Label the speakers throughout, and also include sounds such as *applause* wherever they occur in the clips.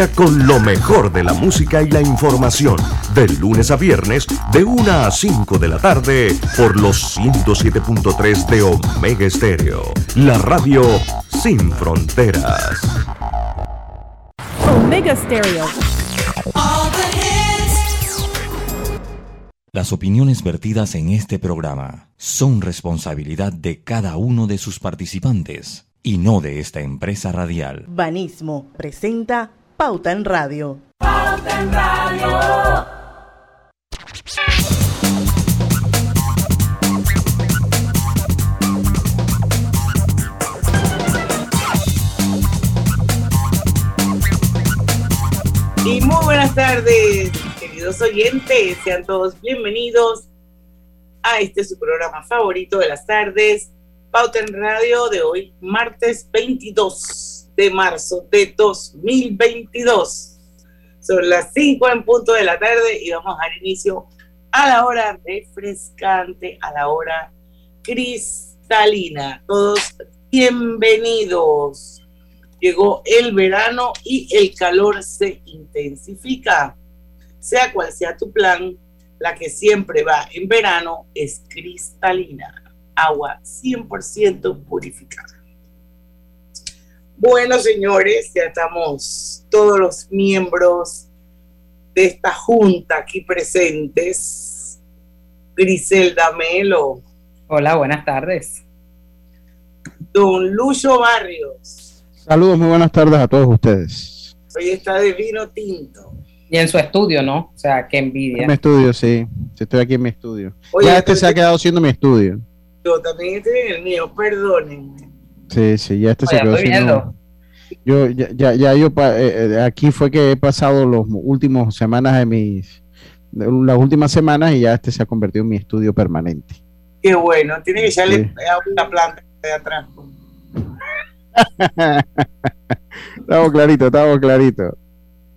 Speaker 1: cita con lo mejor de la música y la información. De lunes a viernes, de 1 a 5 de la tarde, por los 107.3 de Omega Estéreo. La radio sin fronteras.
Speaker 2: Omega Stereo.
Speaker 3: Las opiniones vertidas en este programa son responsabilidad de cada uno de sus participantes y no de esta empresa radial.
Speaker 2: Banismo presenta Pauta en Radio.
Speaker 4: Pauta en Radio.
Speaker 5: Y muy buenas tardes, queridos oyentes. Sean todos bienvenidos a este su programa favorito de las tardes, Pauta en Radio de hoy, martes 22 de marzo de 2022. Son las 5 en punto de la tarde y vamos a dar inicio a la hora refrescante, a la hora cristalina. Todos bienvenidos. Llegó el verano y el calor se intensifica. Sea cual sea tu plan, la que siempre va en verano es cristalina, agua 100% purificada. Bueno, señores, ya estamos todos los miembros de esta junta aquí presentes. Griselda Melo.
Speaker 6: Hola, buenas tardes.
Speaker 5: Don Lucho Barrios.
Speaker 7: Saludos, muy buenas tardes a todos ustedes.
Speaker 5: Hoy está de vino tinto.
Speaker 6: Y en su estudio, ¿no? O sea, qué envidia.
Speaker 7: En mi estudio, sí. Estoy aquí en mi estudio. ya este se ha quedado siendo mi estudio.
Speaker 5: Yo también estoy en el mío, perdónenme.
Speaker 7: Sí, sí, ya este se quedó siendo. Yo, ya, ya, ya yo, eh, eh, aquí fue que he pasado los últimos semanas de mis, las últimas semanas y ya este se ha convertido en mi estudio permanente.
Speaker 5: Qué bueno, tiene que echarle a una planta de atrás.
Speaker 7: estamos clarito, estamos clarito.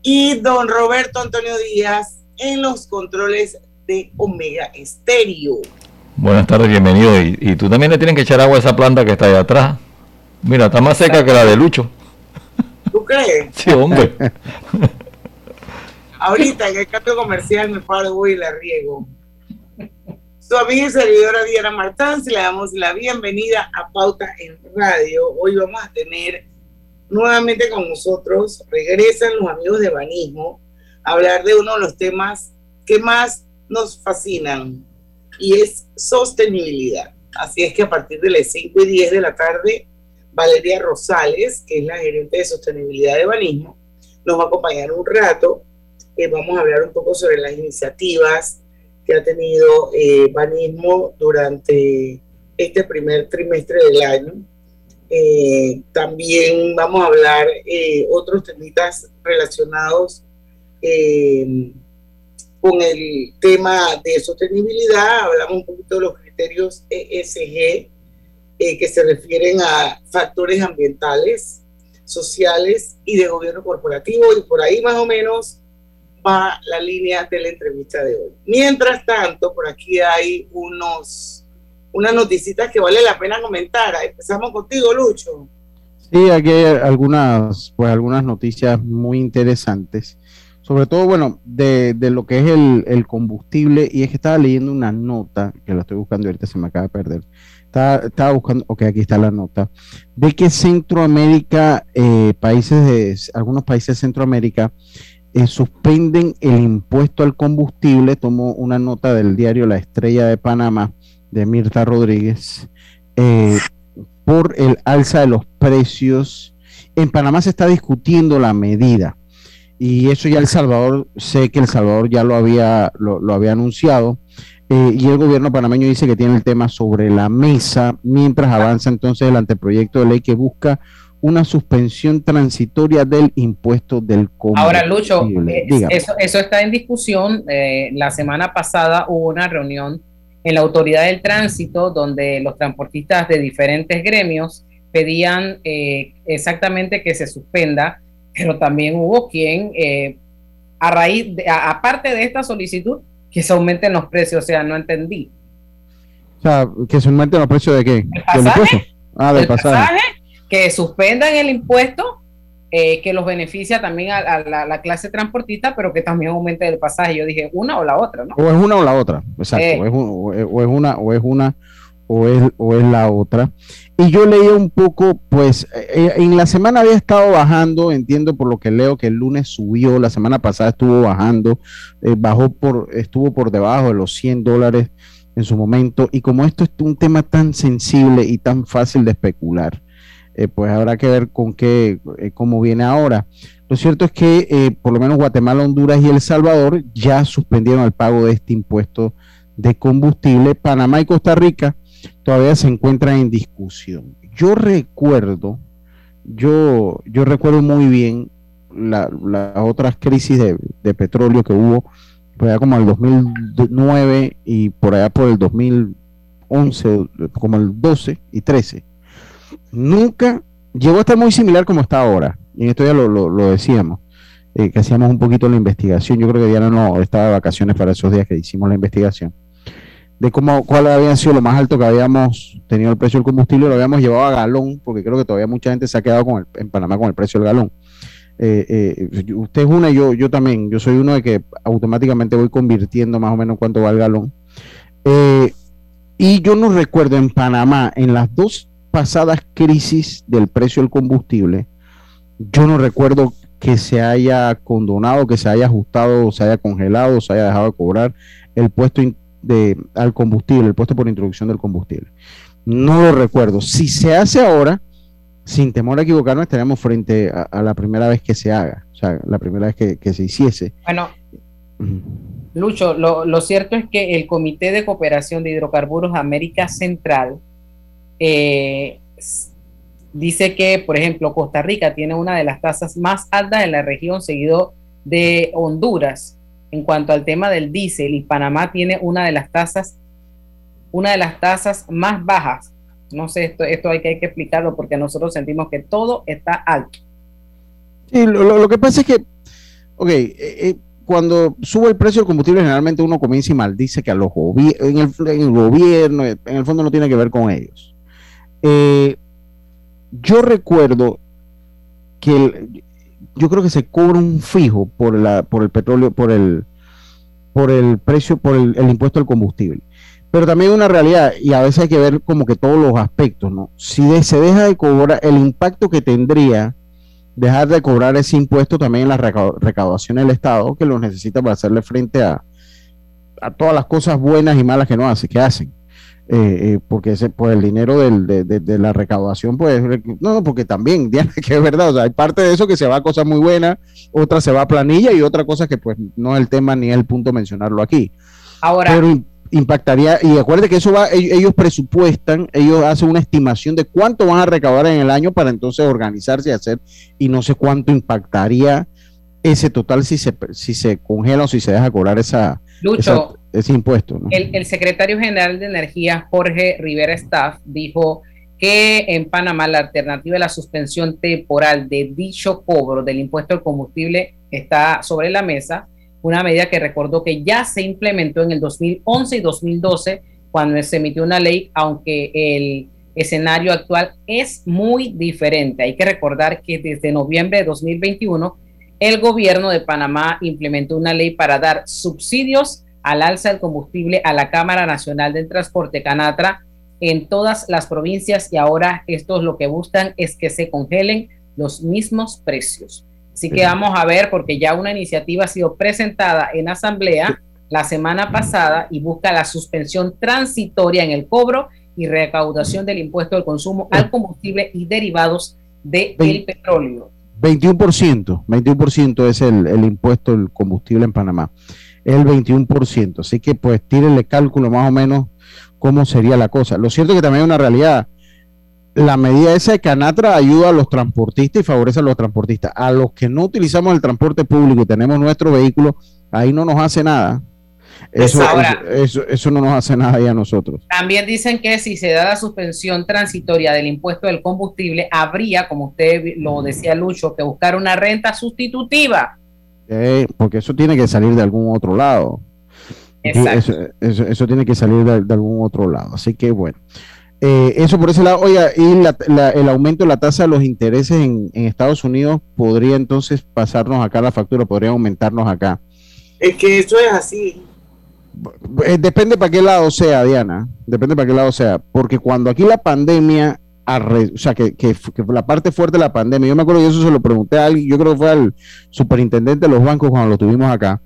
Speaker 5: Y don Roberto Antonio Díaz en los controles de Omega Estéreo.
Speaker 8: Buenas tardes, bienvenido. Y, tú también le tienen que echar agua a esa planta que está ahí atrás. Mira, está más seca que la de Lucho.
Speaker 5: ¿Tú crees?
Speaker 8: Sí, hombre. *laughs*
Speaker 5: Ahorita en el cambio comercial me paro y la riego. Su amiga y servidora Diana Martán, le damos la bienvenida a Pauta en Radio. Hoy vamos a tener nuevamente con nosotros, regresan los amigos de Banismo, a hablar de uno de los temas que más nos fascinan y es sostenibilidad. Así es que a partir de las 5 y 10 de la tarde, Valeria Rosales, que es la gerente de sostenibilidad de Banismo, nos va a acompañar un rato. Eh, vamos a hablar un poco sobre las iniciativas que ha tenido eh, Banismo durante este primer trimestre del año. Eh, también vamos a hablar eh, otros temitas relacionados eh, con el tema de sostenibilidad. Hablamos un poquito de los criterios ESG que se refieren a factores ambientales, sociales y de gobierno corporativo. Y por ahí más o menos va la línea de la entrevista de hoy. Mientras tanto, por aquí hay unos, unas noticitas que vale la pena comentar. Empezamos contigo, Lucho.
Speaker 7: Sí, aquí hay algunas, pues algunas noticias muy interesantes. Sobre todo, bueno, de, de lo que es el, el, combustible, y es que estaba leyendo una nota, que la estoy buscando ahorita, se me acaba de perder. Estaba, buscando, ok, aquí está la nota, de que Centroamérica, eh, países de, algunos países de Centroamérica, eh, suspenden el impuesto al combustible. Tomo una nota del diario La Estrella de Panamá de Mirta Rodríguez eh, por el alza de los precios. En Panamá se está discutiendo la medida y eso ya El Salvador, sé que El Salvador ya lo había, lo, había anunciado. Eh, y el gobierno panameño dice que tiene el tema sobre la mesa mientras avanza entonces el anteproyecto de ley que busca una suspensión transitoria del impuesto del combustible.
Speaker 6: Ahora, Lucho, eh, eso, eso, está en discusión. Eh, la semana pasada hubo una reunión en la Autoridad del Tránsito donde los transportistas de diferentes gremios pedían eh, exactamente que se suspenda, pero también hubo quien, a raíz, de, aparte de esta solicitud, que se aumenten los precios. O sea, no entendí.
Speaker 7: O sea, que se aumenten los precios de qué?
Speaker 6: ¿El pasaje? Ah, del pasaje que suspendan el impuesto eh, que los beneficia también a, la, clase transportista, pero que también aumente el pasaje. Yo dije, una o la otra, ¿no?
Speaker 7: O es una o la otra, exacto. Eh. O, es, una, o es una, o es, o es la otra. Y yo leía un poco, pues, eh, en la semana había estado bajando, entiendo por lo que leo que el lunes subió, la semana pasada estuvo bajando, bajó por, estuvo por debajo de los 100 dólares en su momento. Y como esto es un tema tan sensible y tan fácil de especular, eh, pues habrá que ver con qué, eh, cómo viene ahora. Lo cierto es que eh, por lo menos Guatemala, Honduras y El Salvador ya suspendieron el pago de este impuesto de combustible. Panamá y Costa Rica todavía se encuentran en discusión. Yo recuerdo, yo, yo recuerdo muy bien las otras crisis de, petróleo que hubo por allá como el 2009 y por allá por el 2011, como el 12 y 13 nunca llegó a estar muy similar como está ahora. Y en esto ya lo, decíamos, eh, que hacíamos un poquito la investigación. Yo creo que Diana no estaba de vacaciones para esos días que hicimos la investigación. De cómo, cuál había sido lo más alto que habíamos tenido el precio del combustible, lo habíamos llevado a galón, porque creo que todavía mucha gente se ha quedado con en Panamá con el precio del galón. Eh, eh, usted es una y yo, yo también. Yo soy uno de que automáticamente voy convirtiendo más o menos cuánto va el galón. y yo no recuerdo en Panamá, en las dos pasadas crisis del precio del combustible, yo no recuerdo que se haya condonado, que se haya ajustado, se haya congelado, se haya dejado de cobrar el puesto de, al combustible, el puesto por introducción del combustible. No lo recuerdo. Si se hace ahora, sin temor a equivocarnos, estaríamos frente a, la primera vez que se haga, o sea, la primera vez que, se hiciese.
Speaker 6: Bueno, Lucho, lo, lo, cierto es que el Comité de Cooperación de Hidrocarburos América Central eh, dice que, por ejemplo, Costa Rica tiene una de las tasas más altas en la región, seguido de Honduras en cuanto al tema del diésel y Panamá tiene una de las tasas, una de las tasas más bajas. No sé, esto, esto hay, que, explicarlo porque nosotros sentimos que todo está alto.
Speaker 7: Sí, lo, que pasa es que, ok, eh, eh, cuando sube el precio del combustible, generalmente uno comienza y maldice que a los en el, en el gobierno, en el fondo no tiene que ver con ellos. Eh, yo recuerdo que yo creo que se cobra un fijo por, la, por el petróleo, por el, por el precio, por el, impuesto al combustible. Pero también una realidad, y a veces hay que ver como que todos los aspectos, ¿no? Si se deja de cobrar, el impacto que tendría dejar de cobrar ese impuesto también en la recaudación del Estado, que lo necesita para hacerle frente a, a todas las cosas buenas y malas que no hace, que hacen. Eh, eh, porque ese, pues el dinero de, la recaudación, pues, no, porque también, *laughs* que es verdad, o sea, hay parte de eso que se va a cosas muy buenas, otra se va a planilla y otra cosa que pues no es el tema ni es el punto mencionarlo aquí.
Speaker 6: Ahora.
Speaker 7: Pero impactaría, y acuérdate que eso va, ellos, presupuestan, ellos hacen una estimación de cuánto van a recaudar en el año para entonces organizarse y hacer, y no sé cuánto impactaría ese total si se, si se congela o si se deja cobrar esa,
Speaker 6: Lucho,
Speaker 7: ese impuesto.
Speaker 6: El, secretario general de Energía, Jorge Rivera Staff, dijo que en Panamá la alternativa de la suspensión temporal de dicho cobro del impuesto al combustible está sobre la mesa, una medida que recordó que ya se implementó en el 2011 y 2012 cuando se emitió una ley, aunque el escenario actual es muy diferente. Hay que recordar que desde noviembre de 2021 el gobierno de Panamá implementó una ley para dar subsidios al alza del combustible a la Cámara Nacional del Transporte Canatra en todas las provincias y ahora estos lo que buscan es que se congelen los mismos precios. Así que vamos a ver porque ya una iniciativa ha sido presentada en asamblea la semana pasada y busca la suspensión transitoria en el cobro y recaudación del impuesto al consumo al combustible y derivados del de petróleo.
Speaker 7: 21%, 21% es el, el impuesto del combustible en Panamá el 21%. Así que pues tírenle cálculo más o menos cómo sería la cosa. Lo cierto es que también hay una realidad. La medida esa de Canatra ayuda a los transportistas y favorece a los transportistas. A los que no utilizamos el transporte público y tenemos nuestro vehículo, ahí no nos hace nada. Eso, eso, eso, no nos hace nada ahí a nosotros.
Speaker 6: También dicen que si se da la suspensión transitoria del impuesto del combustible, habría, como usted lo decía Lucho, que buscar una renta sustitutiva
Speaker 7: eh, porque eso tiene que salir de algún otro lado. Eso, tiene que salir de, algún otro lado. Así que bueno. Eh, eso por ese lado, oiga, y el aumento de la tasa de los intereses en, Estados Unidos podría entonces pasarnos acá la factura, podría aumentarnos acá.
Speaker 5: Es que eso es así.
Speaker 7: Eh, depende para qué lado sea, Diana. Depende para qué lado sea. Porque cuando aquí la pandemia, o sea, que, que, la parte fuerte de la pandemia, yo me acuerdo que eso se lo pregunté a alguien, yo creo que fue al superintendente de los bancos cuando lo tuvimos acá.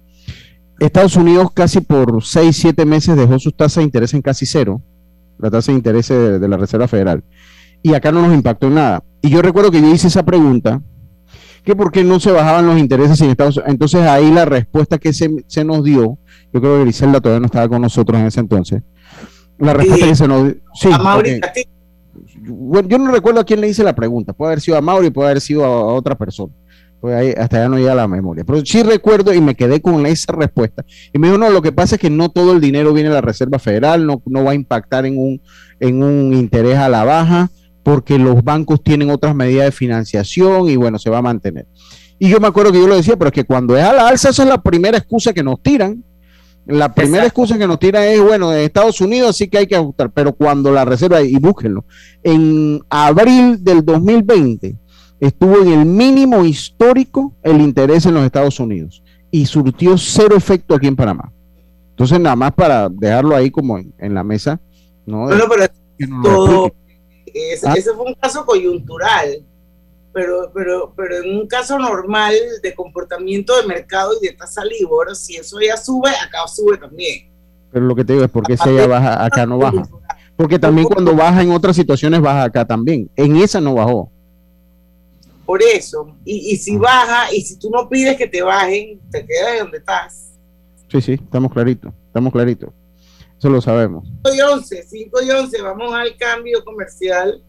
Speaker 7: Estados Unidos casi por 6, 7 meses dejó sus tasas de interés en casi cero la tasa de interés de, la Reserva Federal. Y acá no nos impactó en nada. Y yo recuerdo que yo hice esa pregunta, que por qué no se bajaban los intereses en Estados Unidos. Entonces ahí la respuesta que se, nos dio, yo creo que Griselda todavía no estaba con nosotros en ese entonces. La respuesta que se nos dio... Sí, yo no recuerdo a quién le hice la pregunta. Puede haber sido a Mauri, puede haber sido a otra persona pues ahí hasta ya no llega la memoria. Pero sí recuerdo y me quedé con esa respuesta. Y me dijo, no, lo que pasa es que no todo el dinero viene de la Reserva Federal, no, no va a impactar en un, en un interés a la baja, porque los bancos tienen otras medidas de financiación y bueno, se va a mantener. Y yo me acuerdo que yo lo decía, pero es que cuando es a la alza, esa es la primera excusa que nos tiran. La primera excusa que nos tiran es, bueno, de Estados Unidos sí que hay que ajustar, pero cuando la Reserva, y búsquenlo, en abril del 2020, estuvo en el mínimo histórico el interés en los Estados Unidos y surtió cero efecto aquí en Panamá. Entonces, nada más para dejarlo ahí como en, la mesa. No,
Speaker 5: bueno, pero todo, ese, ¿Ah? ese, fue un caso coyuntural, pero, pero, pero en un caso normal de comportamiento de mercado y de tasa LIBOR, si eso ya sube, acá sube también.
Speaker 7: Pero lo que te digo es porque si ella baja, acá no baja. Porque también cuando baja en otras situaciones baja acá también. En esa no bajó.
Speaker 5: Por eso, y, si baja, y si tú no pides que te bajen, te quedas de donde estás.
Speaker 7: Sí, sí, estamos claritos, estamos claritos. Eso lo sabemos.
Speaker 5: 5 y 11, 5 y 11, vamos al cambio comercial.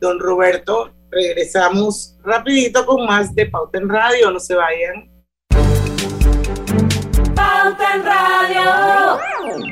Speaker 5: Don Roberto, regresamos rapidito con más de Pauta en Radio, no se vayan.
Speaker 9: Pauta en Radio.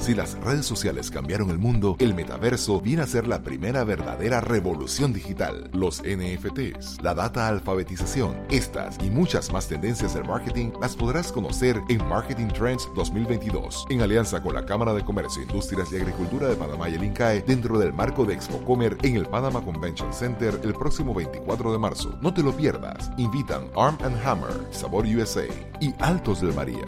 Speaker 10: Si las redes sociales cambiaron el mundo, el metaverso viene a ser la primera verdadera revolución digital. Los NFTs, la data alfabetización, estas y muchas más tendencias del marketing las podrás conocer en Marketing Trends 2022, en alianza con la Cámara de Comercio, Industrias y Agricultura de Panamá y el INCAE, dentro del marco de Expocomer en el Panama Convention Center el próximo 24 de marzo. No te lo pierdas. Invitan Arm Hammer, Sabor USA y Altos del María.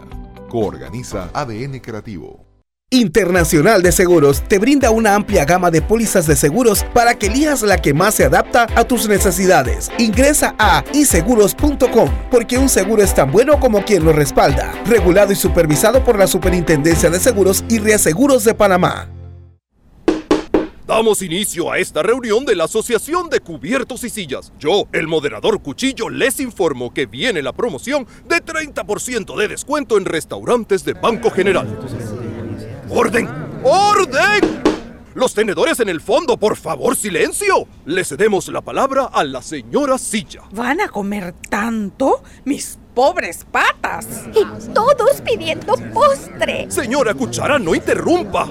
Speaker 10: Coorganiza ADN Creativo.
Speaker 11: Internacional de Seguros te brinda una amplia gama de pólizas de seguros para que elijas la que más se adapta a tus necesidades. Ingresa a iseguros.com porque un seguro es tan bueno como quien lo respalda. Regulado y supervisado por la Superintendencia de Seguros y Reaseguros de Panamá.
Speaker 12: Damos inicio a esta reunión de la Asociación de Cubiertos y Sillas. Yo, el moderador Cuchillo, les informo que viene la promoción de 30% de descuento en restaurantes de Banco General. ¡Orden! ¡Orden! Los tenedores en el fondo, por favor, silencio. Le cedemos la palabra a la señora Silla.
Speaker 13: ¿Van a comer tanto? Mis pobres patas.
Speaker 14: Y todos pidiendo postre.
Speaker 12: Señora Cuchara, no interrumpa.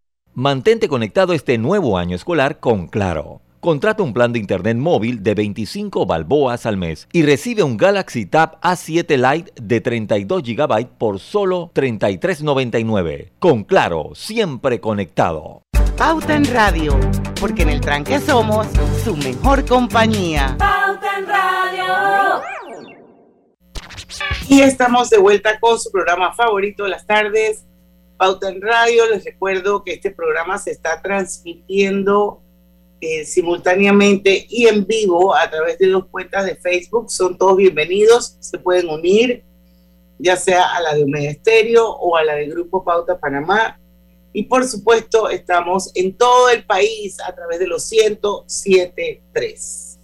Speaker 3: Mantente conectado este nuevo año escolar con Claro. Contrata un plan de internet móvil de 25 balboas al mes y recibe un Galaxy Tab A7 Lite de 32 GB por solo 33.99. Con Claro, siempre conectado.
Speaker 15: Pauta en Radio, porque en el tranque somos su mejor compañía.
Speaker 16: Pauta en Radio.
Speaker 5: Y estamos de vuelta con su programa favorito de las tardes, Pauta en Radio. Les recuerdo que este programa se está transmitiendo eh, simultáneamente y en vivo a través de dos cuentas de Facebook. Son todos bienvenidos, se pueden unir, ya sea a la de Omega o a la del Grupo Pauta Panamá. Y por supuesto, estamos en todo el país a través de los 107.3.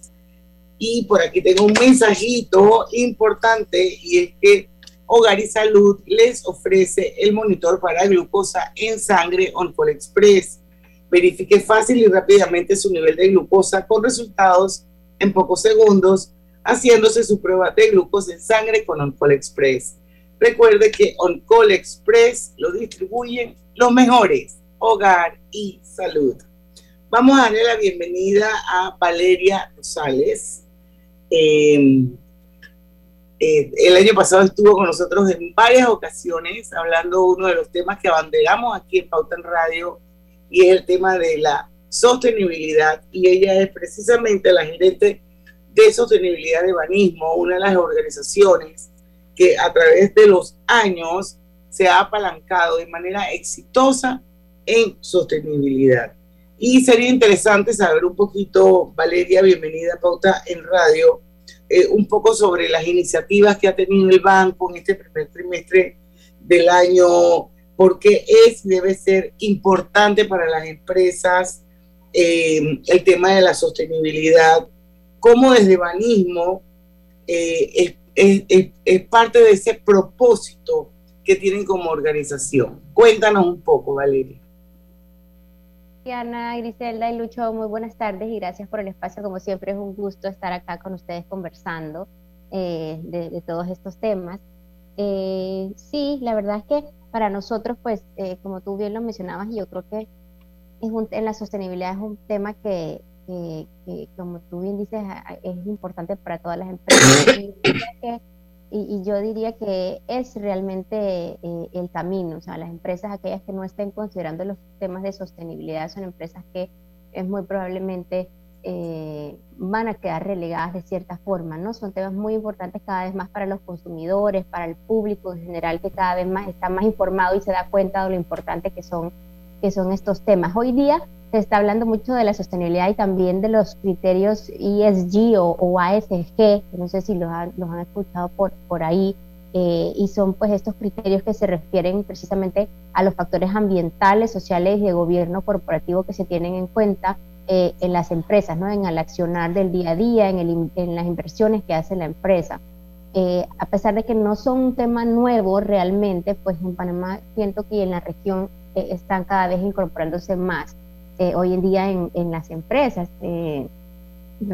Speaker 5: Y por aquí tengo un mensajito importante y es que Hogar y Salud les ofrece el monitor para glucosa en sangre OnCall Express. Verifique fácil y rápidamente su nivel de glucosa con resultados en pocos segundos, haciéndose su prueba de glucosa en sangre con OnCall Express. Recuerde que OnCall Express lo distribuyen los mejores, Hogar y Salud. Vamos a darle la bienvenida a Valeria Rosales. Eh, eh, el año pasado estuvo con nosotros en varias ocasiones hablando uno de los temas que abanderamos aquí en Pauta en Radio y es el tema de la sostenibilidad y ella es precisamente la gerente de sostenibilidad de Banismo, una de las organizaciones que a través de los años se ha apalancado de manera exitosa en sostenibilidad. Y sería interesante saber un poquito, Valeria, bienvenida a Pauta en Radio, eh, un poco sobre las iniciativas que ha tenido el banco en este primer trimestre del año, porque es debe ser importante para las empresas eh, el tema de la sostenibilidad, como desde Banismo es, es parte de ese propósito que tienen como organización. Cuéntanos un poco, Valeria.
Speaker 17: Griselda y Lucho, muy buenas tardes y gracias por el espacio. Como siempre, es un gusto estar acá con ustedes conversando eh, de, todos estos temas. Eh, sí, la verdad es que para nosotros, pues, eh, como tú bien lo mencionabas, yo creo que es un, en la sostenibilidad es un tema que, como tú bien dices, es importante para todas las empresas. *coughs* Y, yo diría que es realmente eh, el camino. O sea, las empresas, aquellas que no estén considerando los temas de sostenibilidad, son empresas que es muy probablemente eh, van a quedar relegadas de cierta forma, ¿no? Son temas muy importantes cada vez más para los consumidores, para el público en general, que cada vez más está más informado y se da cuenta de lo importante que son, que son estos temas. Hoy día se está hablando mucho de la sostenibilidad y también de los criterios ESG o, ASG, que no sé si los han, los han escuchado por, por ahí, eh, y son pues estos criterios que se refieren precisamente a los factores ambientales, sociales y de gobierno corporativo que se tienen en cuenta eh, en las empresas, ¿no? en el accionar del día a día, en, el, en las inversiones que hace la empresa. Eh, a pesar de que no son un tema nuevo realmente, pues en Panamá siento que en la región están cada vez incorporándose más. Eh, hoy en día en, las empresas. Eh,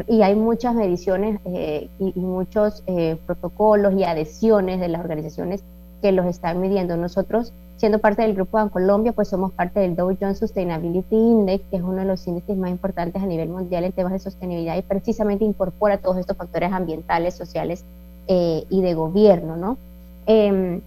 Speaker 17: y hay muchas mediciones eh, y, muchos protocolos y adhesiones de las organizaciones que los están midiendo. Nosotros, siendo parte del Grupo Bancolombia, pues somos parte del Dow Jones Sustainability Index, que es uno de los índices más importantes a nivel mundial en temas de sostenibilidad y precisamente incorpora todos estos factores ambientales, sociales y de gobierno, ¿no? Em,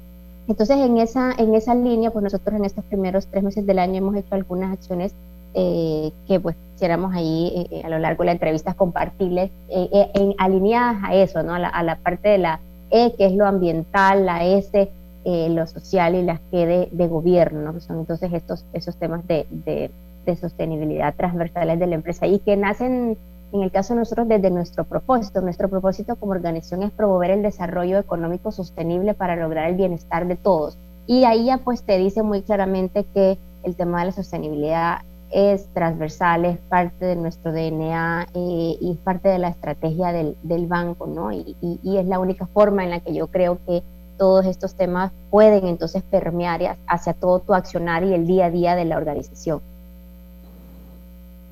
Speaker 17: entonces, en esa, en esa línea, pues nosotros en estos primeros tres meses del año hemos hecho algunas acciones eh, que pues quisiéramos ahí eh, eh, a lo largo de la entrevista compartirles en, alineadas a eso, ¿no? A la, parte de la E, que es lo ambiental, la S, lo social y la G de, gobierno, ¿no? son entonces estos, esos temas de, de, de, sostenibilidad transversales de la empresa y que nacen, en el caso de nosotros, desde nuestro propósito. Nuestro propósito como organización es promover el desarrollo económico sostenible para lograr el bienestar de todos. Y ahí ya pues te dice muy claramente que el tema de la sostenibilidad es transversal, es parte de nuestro DNA eh, y es parte de la estrategia del, del banco, ¿no? Y, y, es la única forma en la que yo creo que todos estos temas pueden entonces permear hacia todo tu accionar y el día a día de la organización.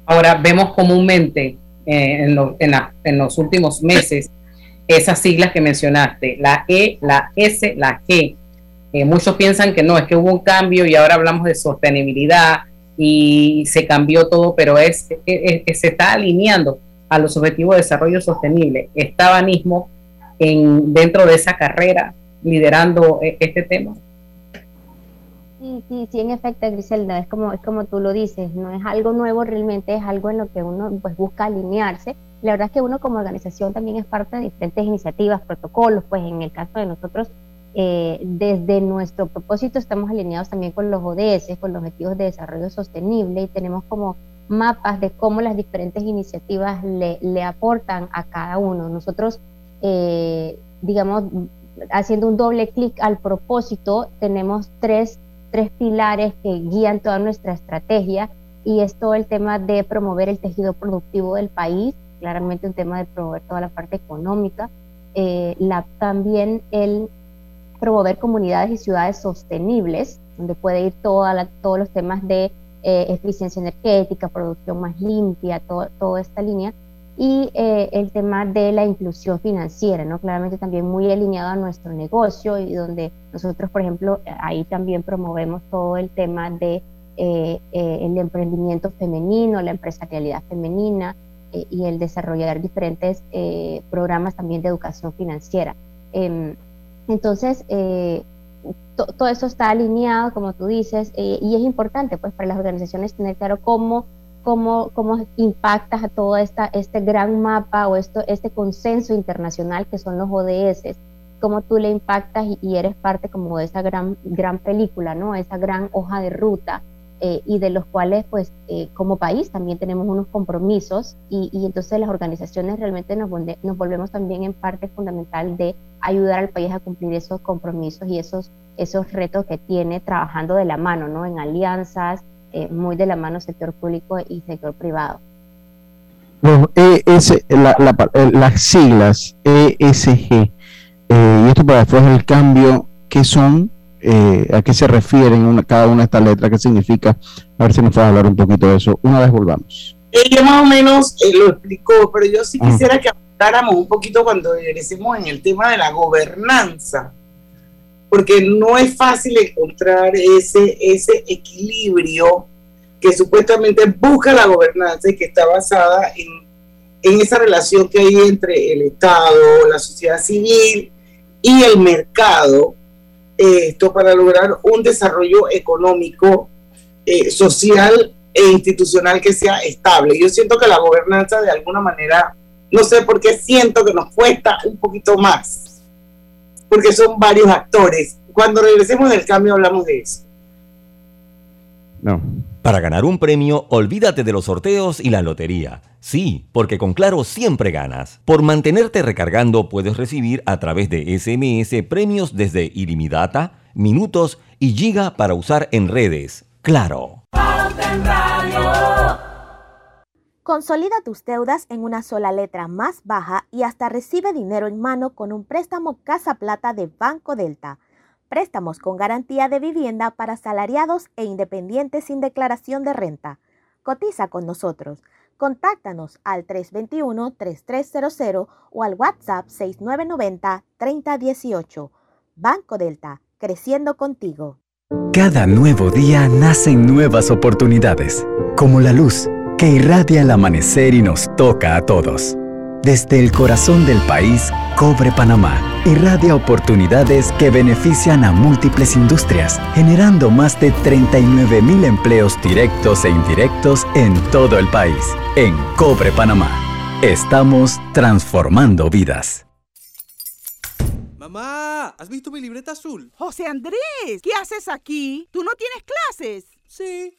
Speaker 6: Ahora vemos comúnmente eh, en, en, los últimos meses esas siglas que mencionaste, la E, la S, la G. Eh, muchos piensan que no, es que hubo un cambio y ahora hablamos de sostenibilidad, y se cambió todo, pero es, se está alineando a los objetivos de desarrollo sostenible. ¿Está mismo en, dentro de esa carrera liderando e, este tema?
Speaker 17: Sí, sí, sí, en efecto, Griselda, es como, es como tú lo dices, no es algo nuevo realmente, es algo en lo que uno pues, busca alinearse. La verdad es que uno como organización también es parte de diferentes iniciativas, protocolos, pues en el caso de nosotros eh, desde nuestro propósito estamos alineados también con los ODS, con los Objetivos de Desarrollo Sostenible y tenemos como mapas de cómo las diferentes iniciativas le, aportan a cada uno. Nosotros, eh, digamos, haciendo un doble clic al propósito, tenemos tres, tres pilares que guían toda nuestra estrategia y es todo el tema de promover el tejido productivo del país, claramente un tema de promover toda la parte económica, eh, la, también el promover comunidades y ciudades sostenibles, donde puede ir toda todos los temas de eh, eficiencia energética, producción más limpia, toda esta línea, y eh, el tema de la inclusión financiera, ¿no? Claramente también muy alineado a nuestro negocio y donde nosotros, por ejemplo, ahí también promovemos todo el tema de eh, el emprendimiento femenino, la empresarialidad femenina y el desarrollar diferentes programas también de educación financiera. Entonces, eh, todo eso está alineado, como tú dices, eh, y es importante pues para las organizaciones tener claro cómo, cómo, cómo impactas a todo esta, este gran mapa o esto, este consenso internacional que son los ODS, cómo tú le impactas y, eres parte como de esa gran, gran película, ¿no? Esa gran hoja de ruta eh, y de los cuales pues eh, como país también tenemos unos compromisos y, entonces las organizaciones realmente nos, nos, volvemos también en parte fundamental de ayudar al país a cumplir esos compromisos y esos, esos retos que tiene trabajando de la mano, ¿no? En alianzas, eh, muy de la mano sector público y sector privado.
Speaker 7: ES, las siglas ESG, y esto para después del cambio, ¿qué son? Eh, a qué se refieren cada una de estas letras, qué significa. A ver si nos puede hablar un poquito de eso. Una vez volvamos.
Speaker 5: Ella más o menos eh, lo explicó, pero yo sí quisiera que habláramos un poquito cuando regresemos en el tema de la gobernanza, porque no es fácil encontrar ese, ese equilibrio que supuestamente busca la gobernanza y que está basada en, en esa relación que hay entre el Estado, la sociedad civil y el mercado, esto para lograr un desarrollo económico, eh, social e institucional que sea estable. Yo siento que la gobernanza de alguna manera, no sé por qué siento que nos cuesta un poquito más, porque son varios actores. Cuando regresemos del cambio hablamos de eso.
Speaker 3: No. Para ganar un premio, olvídate de los sorteos y la lotería. Sí, porque con Claro siempre ganas. Por mantenerte recargando puedes recibir a través de SMS premios desde ilimitada, minutos y giga para usar en redes. Claro.
Speaker 18: Consolida tus deudas en una sola letra más baja y hasta recibe dinero en mano con un préstamo Casa Plata de Banco Delta. Préstamos con garantía de vivienda para asalariados e independientes sin declaración de renta. Cotiza con nosotros Contáctanos al 321-3300 o al WhatsApp 6990-3018. Banco Delta, creciendo contigo.
Speaker 19: Cada nuevo día nacen nuevas oportunidades, como la luz que irradia el amanecer y nos toca a todos. Desde el corazón del país, Cobre Panamá irradia oportunidades que benefician a múltiples industrias, generando más de 39 mil empleos directos e indirectos en todo el país. En Cobre Panamá, estamos transformando vidas.
Speaker 20: Mamá, ¿has visto mi libreta azul?
Speaker 21: José Andrés, ¿qué haces aquí? ¿Tú no tienes clases?
Speaker 20: Sí,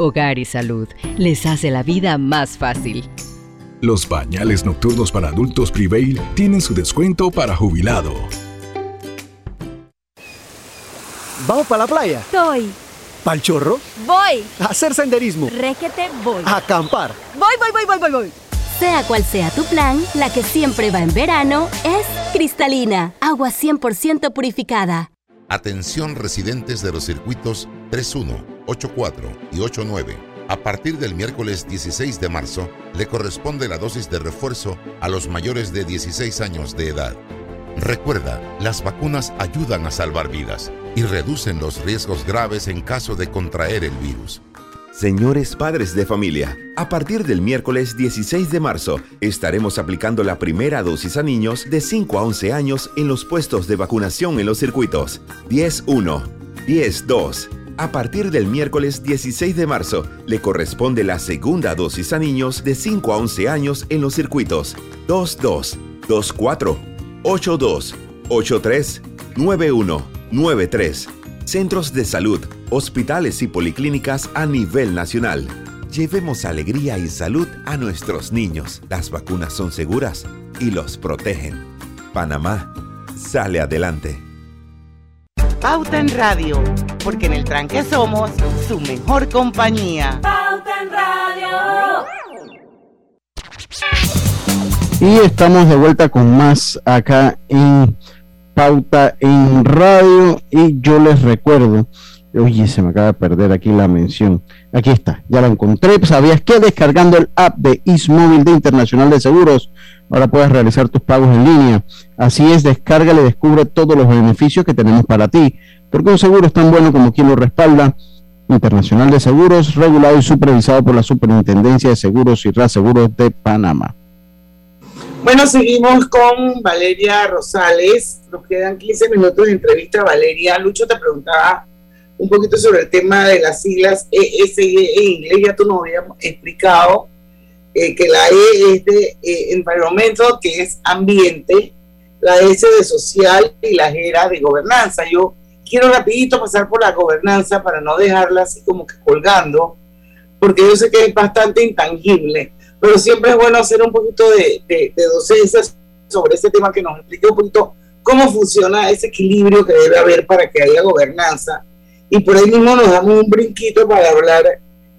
Speaker 22: Hogar y Salud les hace la vida más fácil.
Speaker 23: Los bañales nocturnos para adultos Prevail tienen su descuento para jubilado.
Speaker 24: ¿Vamos para la playa?
Speaker 25: Voy.
Speaker 24: ¿Pal chorro?
Speaker 25: Voy.
Speaker 24: A hacer senderismo.
Speaker 25: Réquete, voy.
Speaker 24: A acampar.
Speaker 25: Voy, voy, voy, voy, voy, voy. Sea cual sea tu plan, la que siempre va en verano es cristalina, agua 100% purificada.
Speaker 26: Atención residentes de los circuitos 31, 84 y 89. A partir del miércoles 16 de marzo, le corresponde la dosis de refuerzo a los mayores de 16 años de edad. Recuerda, las vacunas ayudan a salvar vidas y reducen los riesgos graves en caso de contraer el virus.
Speaker 27: Señores padres de familia, a partir del miércoles 16 de marzo estaremos aplicando la primera dosis a niños de 5 a 11 años en los puestos de vacunación en los circuitos. 10-1, 10-2. A partir del miércoles 16 de marzo, le corresponde la segunda dosis a niños de 5 a 11 años en los circuitos. 22, 24, 82, 83, 91, 93. Centros de salud, hospitales y policlínicas a nivel nacional. Llevemos alegría y salud a nuestros niños. Las vacunas son seguras y los protegen. Panamá sale adelante.
Speaker 15: Pauta en Radio, porque en el tranque somos su mejor compañía.
Speaker 4: Pauta en Radio.
Speaker 7: Y estamos de vuelta con más acá en Pauta en Radio. Y yo les recuerdo Oye, se me acaba de perder aquí la mención. Aquí está, ya la encontré. ¿Sabías que descargando el app de Ismóvil de Internacional de Seguros, ahora puedes realizar tus pagos en línea? Así es, descárgale y descubre todos los beneficios que tenemos para ti. Porque un seguro es tan bueno como quien lo respalda. Internacional de Seguros, regulado y supervisado por la Superintendencia de Seguros y Reaseguros de Panamá.
Speaker 5: Bueno, seguimos con Valeria Rosales. Nos quedan 15 minutos de entrevista. Valeria, Lucho te preguntaba un poquito sobre el tema de las siglas ESG en inglés, ya tú nos habías explicado eh, que la E es de eh, environmental, que es ambiente, la S de social y la G era de gobernanza. Yo quiero rapidito pasar por la gobernanza para no dejarla así como que colgando, porque yo sé que es bastante intangible, pero siempre es bueno hacer un poquito de, docencia sobre ese tema que nos explique un poquito cómo funciona ese equilibrio que debe haber para que haya gobernanza y por ahí mismo nos damos un brinquito para hablar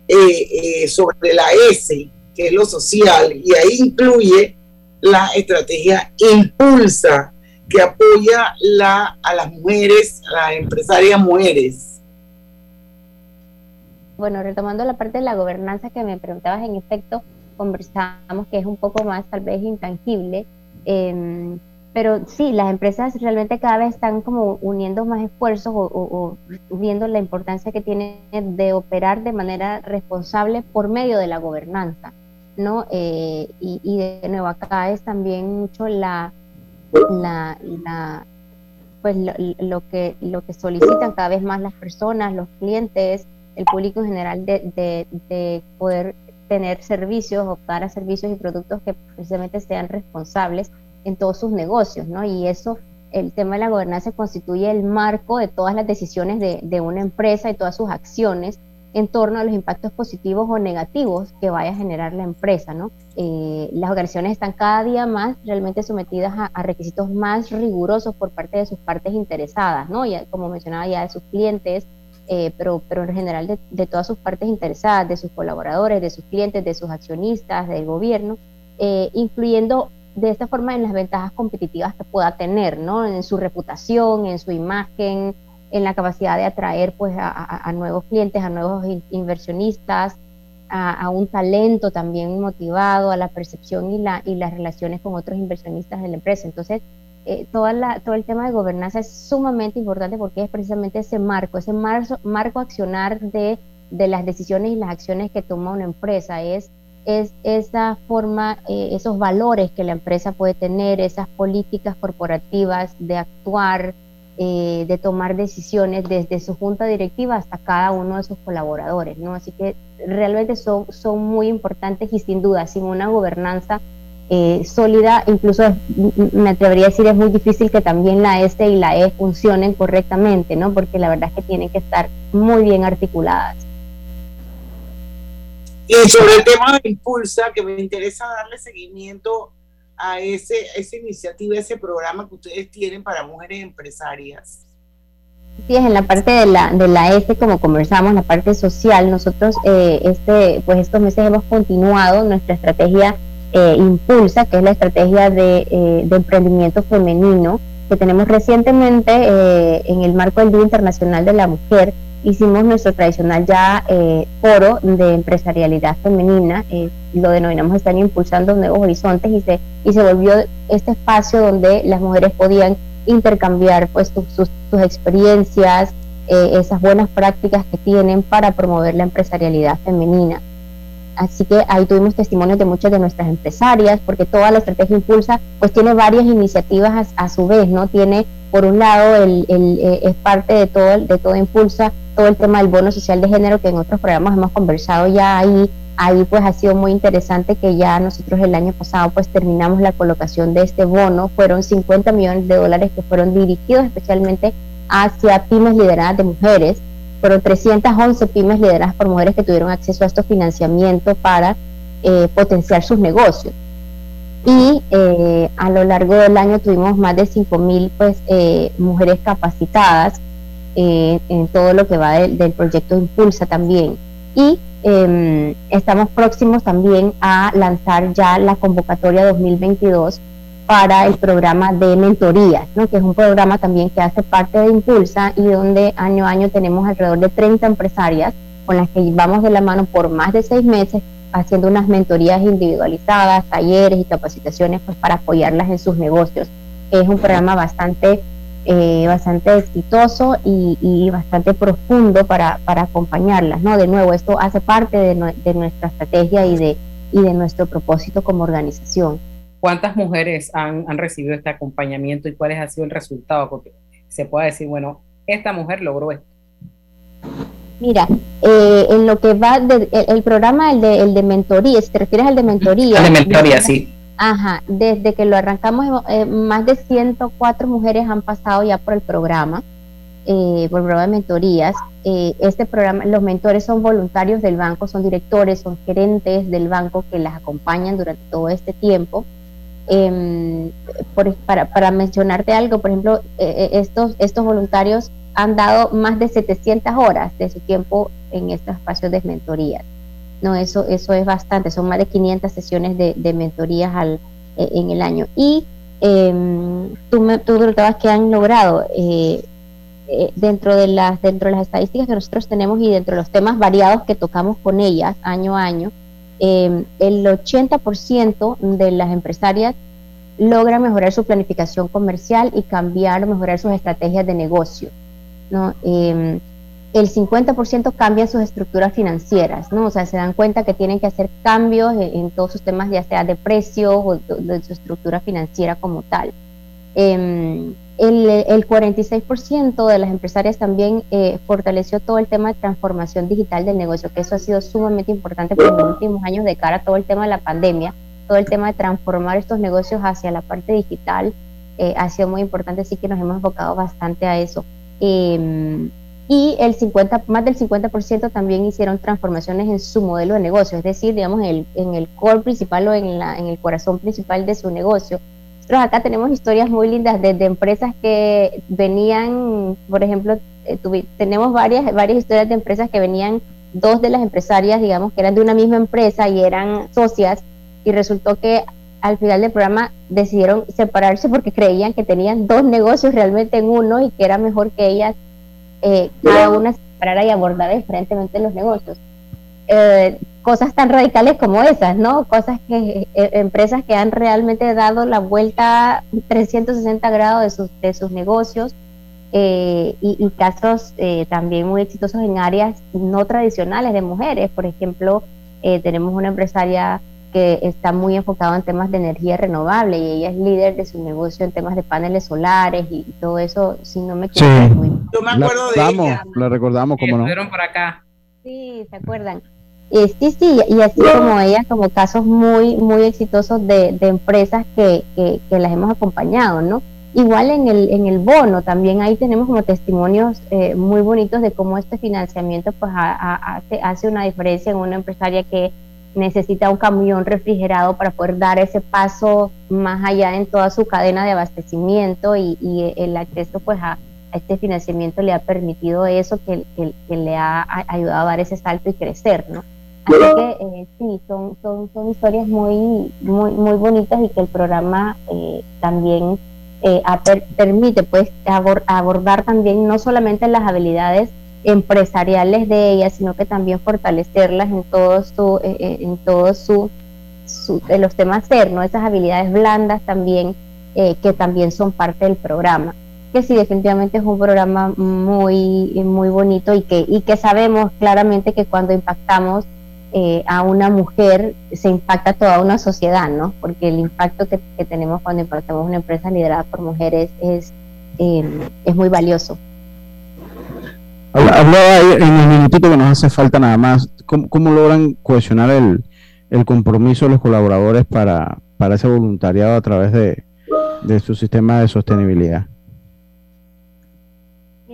Speaker 5: eh, eh, sobre la S, que es lo social, y ahí incluye la estrategia Impulsa, que apoya la, a las mujeres, a las empresarias mujeres.
Speaker 17: Bueno, retomando la parte de la gobernanza que me preguntabas, en efecto, conversamos que es un poco más tal vez intangible. Eh, pero sí, las empresas realmente cada vez están como uniendo más esfuerzos o, viendo la importancia que tiene de operar de manera responsable por medio de la gobernanza, ¿no? Eh, y, de nuevo, acá es también mucho la, la, pues lo, que, lo que solicitan cada vez más las personas, los clientes, el público en general de, de poder tener servicios, optar a servicios y productos que precisamente sean responsables en todos sus negocios, ¿no? Y eso, el tema de la gobernanza constituye el marco de todas las decisiones de, de una empresa y todas sus acciones en torno a los impactos positivos o negativos que vaya a generar la empresa, ¿no? Eh, las organizaciones están cada día más realmente sometidas a, requisitos más rigurosos por parte de sus partes interesadas, ¿no? Ya, como mencionaba ya de sus clientes, eh, pero, pero en general de, de, todas sus partes interesadas, de sus colaboradores, de sus clientes, de sus accionistas, del gobierno, eh, incluyendo de esta forma en las ventajas competitivas que pueda tener, ¿no? En su reputación, en su imagen, en la capacidad de atraer pues a, nuevos clientes, a nuevos inversionistas, a, un talento también motivado, a la percepción y, la, y las relaciones con otros inversionistas de la empresa. Entonces, eh, toda la, todo el tema de gobernanza es sumamente importante porque es precisamente ese marco, ese marco, marco accionar de, de las decisiones y las acciones que toma una empresa. Es es esa forma, eh, esos valores que la empresa puede tener, esas políticas corporativas de actuar, eh, de tomar decisiones desde su junta directiva hasta cada uno de sus colaboradores, ¿no? Así que realmente son, son muy importantes y sin duda, sin una gobernanza eh, sólida, incluso me atrevería a decir es muy difícil que también la S y la E funcionen correctamente, ¿no? Porque la verdad es que tienen que estar muy bien articuladas.
Speaker 5: Y sobre el tema de Impulsa, que me interesa darle seguimiento a ese, esa iniciativa, ese programa que ustedes tienen para mujeres empresarias.
Speaker 17: Sí, es en la parte de la, de la S, como conversamos, la parte social, nosotros eh, este, pues estos meses hemos continuado nuestra estrategia eh, Impulsa, que es la estrategia de, eh, de emprendimiento femenino que tenemos recientemente en el marco del Día Internacional de la Mujer hicimos nuestro tradicional ya eh, foro de empresarialidad femenina, eh, lo denominamos este año Impulsando Nuevos Horizontes y se, y se volvió este espacio donde las mujeres podían intercambiar pues sus, experiencias, eh, esas buenas prácticas que tienen para promover la empresarialidad femenina. Así que ahí tuvimos testimonios de muchas de nuestras empresarias, porque toda la estrategia Impulsa pues tiene varias iniciativas a, su vez, ¿no? Tiene por un lado, el, es parte de todo, de todo impulsa todo el tema del bono social de género que en otros programas hemos conversado ya ahí. Ahí pues ha sido muy interesante que ya nosotros el año pasado pues terminamos la colocación de este bono, fueron 50 millones de dólares que fueron dirigidos especialmente hacia pymes lideradas de mujeres, fueron 311 pymes lideradas por mujeres que tuvieron acceso a estos financiamientos para eh, potenciar sus negocios. Y eh, a lo largo del año tuvimos más de 5 mil pues, eh, mujeres capacitadas en todo lo que va del proyecto Impulsa también. Y Em, estamos próximos también a lanzar ya la convocatoria 2022 para el programa de mentorías, ¿no? que es un programa también que hace parte de Impulsa y donde año a año tenemos alrededor de 30 empresarias con las que llevamos de la mano por más de seis meses haciendo unas mentorías individualizadas, talleres y capacitaciones pues, para apoyarlas en sus negocios. Es un programa bastante eh, bastante exitoso y, bastante profundo para, para, acompañarlas, ¿no? De nuevo, esto hace parte de, nuestra estrategia y de, y de nuestro propósito como organización.
Speaker 6: ¿Cuántas mujeres han, han recibido este acompañamiento y cuál ha sido el resultado? Porque se puede decir, bueno, esta mujer logró esto.
Speaker 17: Mira, eh, en lo que va el, programa, el de, el de mentoría, si te refieres al de mentoría.
Speaker 6: El de mentoría, sí
Speaker 17: Ajá, desde que lo arrancamos, eh, más de 104 mujeres han pasado ya por el programa, eh, por el programa de mentorías. Eh, este programa, los mentores son voluntarios del banco, son directores, son gerentes del banco que las acompañan durante todo este tiempo. Em, para, mencionarte algo, por ejemplo, estos, estos voluntarios han dado más de 700 horas de su tiempo en estos espacios de mentorías. No, eso, eso es bastante, son más de 500 sesiones de, de mentorías al, eh, en el año. Y em, tú, me, tú preguntabas qué han logrado. Eh, eh, dentro, de las, dentro de las estadísticas que nosotros tenemos y dentro de los temas variados que tocamos con ellas año a año, em, el 80% de las empresarias logra mejorar su planificación comercial y cambiar o mejorar sus estrategias de negocio. Em, el 50% cambia sus estructuras financieras, ¿no? O sea, se dan cuenta que tienen que hacer cambios en, todos sus temas, ya sea de precios o de, su estructura financiera como tal. Em, el, el, 46% de las empresarias también eh, fortaleció todo el tema de transformación digital del negocio, que eso ha sido sumamente importante por los últimos años de cara a todo el tema de la pandemia, todo el tema de transformar estos negocios hacia la parte digital eh, ha sido muy importante, así que nos hemos enfocado bastante a eso. Eh, y el 50, más del 50% también hicieron transformaciones en su modelo de negocio, es decir, digamos, en el, en el core principal o en, la, en el corazón principal de su negocio. Nosotros acá tenemos historias muy lindas desde empresas que venían, por ejemplo, eh, tenemos varias, varias historias de empresas que venían, dos de las empresarias, digamos, que eran de una misma empresa y eran socias, y resultó que al final del programa decidieron separarse porque creían que tenían dos negocios realmente en uno y que era mejor que ellas eh, cada una se separara y abordara diferentemente los negocios. Eh, cosas tan radicales como esas, ¿no? Cosas que, eh, empresas que han realmente dado la vuelta 360 grados de sus, de sus negocios y, y, casos también muy exitosos en áreas no tradicionales de mujeres. Por ejemplo, tenemos una empresaria que está muy enfocado en temas de energía renovable y ella es líder de su negocio en temas de paneles solares y, todo eso, si no me equivoco.
Speaker 7: Sí. Yo me acuerdo de ella. La recordamos, como no.
Speaker 6: por acá.
Speaker 17: Sí, ¿se acuerdan? Sí, sí, y así como ella, como casos muy, muy exitosos de, de empresas que, que, que, las hemos acompañado, ¿no? Igual en el, en el bono, también ahí tenemos como testimonios eh, muy bonitos de cómo este financiamiento pues hace, hace una diferencia en una empresaria que necesita un camión refrigerado para poder dar ese paso más allá en toda su cadena de abastecimiento y, el acceso pues a, este financiamiento le ha permitido eso que, le ha ayudado a dar ese salto y crecer, ¿no? Así que eh, sí, son, son, son historias muy, muy, muy bonitas y que el programa eh, también eh, permite pues abordar también no solamente las habilidades empresariales de ellas, sino que también fortalecerlas en todo su, eh, eh, en todo su, en los temas ser, ¿no? Esas habilidades blandas también, eh, que también son parte del programa. Que sí, definitivamente es un programa muy, muy bonito y que, y que sabemos claramente que cuando impactamos a una mujer se impacta toda una sociedad, ¿no? Porque el impacto que, tenemos cuando impactamos una empresa liderada por mujeres es es muy valioso.
Speaker 7: Hablaba en el minutito que nos hace falta nada más, ¿cómo, logran cohesionar el, compromiso de los colaboradores para, para ese voluntariado a través de, de su sistema de sostenibilidad?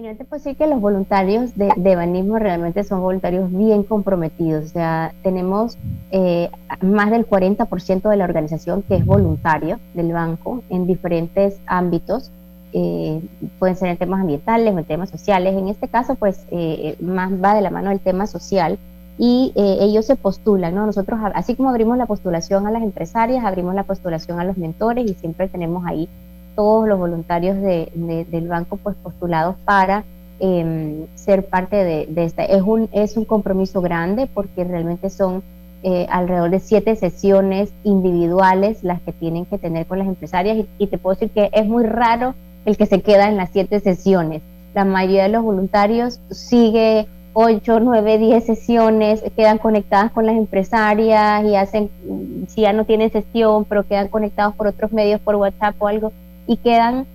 Speaker 17: No te puedo decir que los voluntarios de, de Banismo realmente son voluntarios bien comprometidos. O sea, tenemos eh, más del 40% de la organización que es voluntario del banco en diferentes ámbitos. Eh, pueden ser en temas ambientales o en temas sociales. En este caso, pues, eh, más va de la mano el tema social y ellos se postulan, ¿no? Nosotros, así como abrimos la postulación a las empresarias, abrimos la postulación a los mentores y siempre tenemos ahí todos los voluntarios del banco pues postulados para em, ser parte de, de, esta. Es un, es un compromiso grande porque realmente son eh, alrededor de siete sesiones individuales las que tienen que tener con las empresarias y, te puedo decir que es muy raro el que se queda en las siete sesiones. La mayoría de los voluntarios sigue ocho, nueve, diez sesiones, quedan conectadas con las empresarias y hacen, si ya no tienen sesión, pero quedan conectados por otros medios, por WhatsApp o algo, y quedan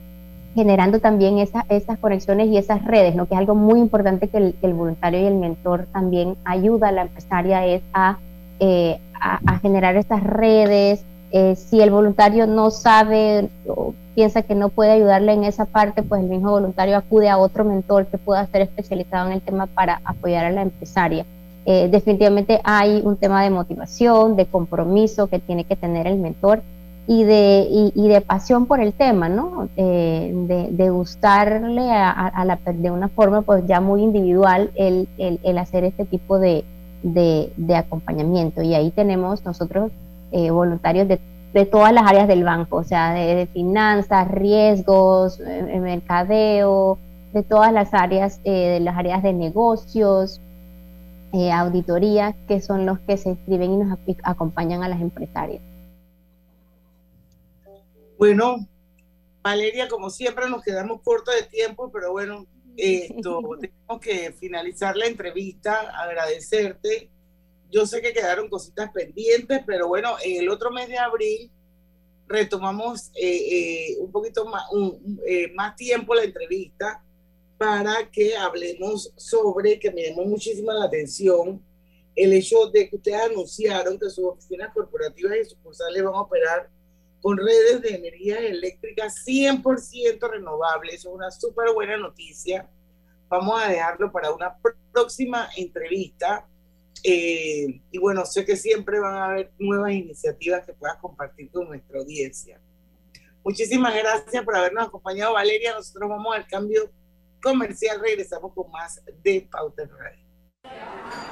Speaker 17: generando también esas, esas conexiones y esas redes, ¿no? que es algo muy importante que el, voluntario y el mentor también ayuda a la empresaria es a, eh, a, generar estas redes. Eh, si el voluntario no sabe o piensa que no puede ayudarle en esa parte, pues el mismo voluntario acude a otro mentor que pueda ser especializado en el tema para apoyar a la empresaria. Eh, definitivamente hay un tema de motivación, de compromiso que tiene que tener el mentor y de, y, de pasión por el tema, ¿no? Eh, de, gustarle a, la, de una forma pues ya muy individual el, el, hacer este tipo de, de, acompañamiento. Y ahí tenemos nosotros eh, voluntarios de, todas las áreas del banco, o sea, de, finanzas, riesgos, eh, mercadeo, de todas las áreas, de las áreas de negocios, auditoría, que son los que se inscriben y nos acompañan a las empresarias.
Speaker 5: Bueno, Valeria, como siempre nos quedamos cortos de tiempo, pero bueno, esto, *laughs* tenemos que finalizar la entrevista, agradecerte. Yo sé que quedaron cositas pendientes, pero bueno, en el otro mes de abril retomamos eh, eh, un poquito más, eh, más tiempo la entrevista para que hablemos sobre, que me llamó muchísima la atención, el hecho de que ustedes anunciaron que sus oficinas corporativas y sucursales van a operar con redes de energía eléctrica 100% renovables. Es una súper buena noticia. Vamos a dejarlo para una próxima entrevista. Eh, y bueno, sé que siempre van a haber nuevas iniciativas que puedas compartir con nuestra audiencia. Muchísimas gracias por habernos acompañado, Valeria. Nosotros vamos al cambio comercial. Regresamos con más de Pauta Radio.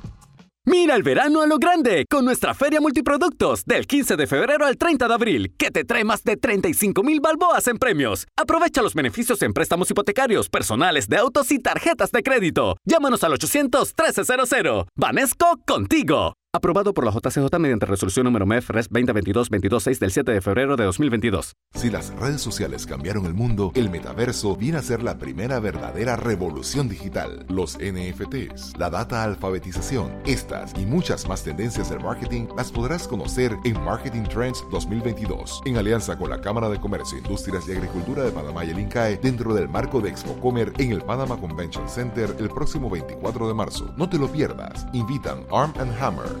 Speaker 28: Mira el verano a lo grande con nuestra Feria Multiproductos del 15 de febrero al 30 de abril, que te trae más de 35 mil balboas en premios. Aprovecha los beneficios en préstamos hipotecarios, personales de autos y tarjetas de crédito. Llámanos al 800-1300. Vanesco contigo. Aprobado por la JCJ mediante resolución número MEF RES 2022-226 del 7 de febrero de 2022.
Speaker 26: Si las redes sociales cambiaron el mundo, el metaverso viene a ser la primera verdadera revolución digital. Los NFTs, la data alfabetización, estas y muchas más tendencias del marketing las podrás conocer en Marketing Trends 2022, en alianza con la Cámara de Comercio, Industrias y Agricultura de Panamá y el INCAE, dentro del marco de ExpoComer en el Panama Convention Center el próximo 24 de marzo. No te lo pierdas. Invitan Arm Hammer.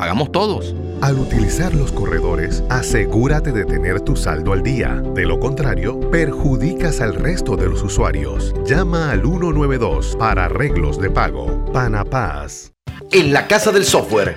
Speaker 29: pagamos todos.
Speaker 30: Al utilizar los corredores, asegúrate de tener tu saldo al día. De lo contrario, perjudicas al resto de los usuarios. Llama al 192 para arreglos de pago. Panapaz.
Speaker 11: En la Casa del Software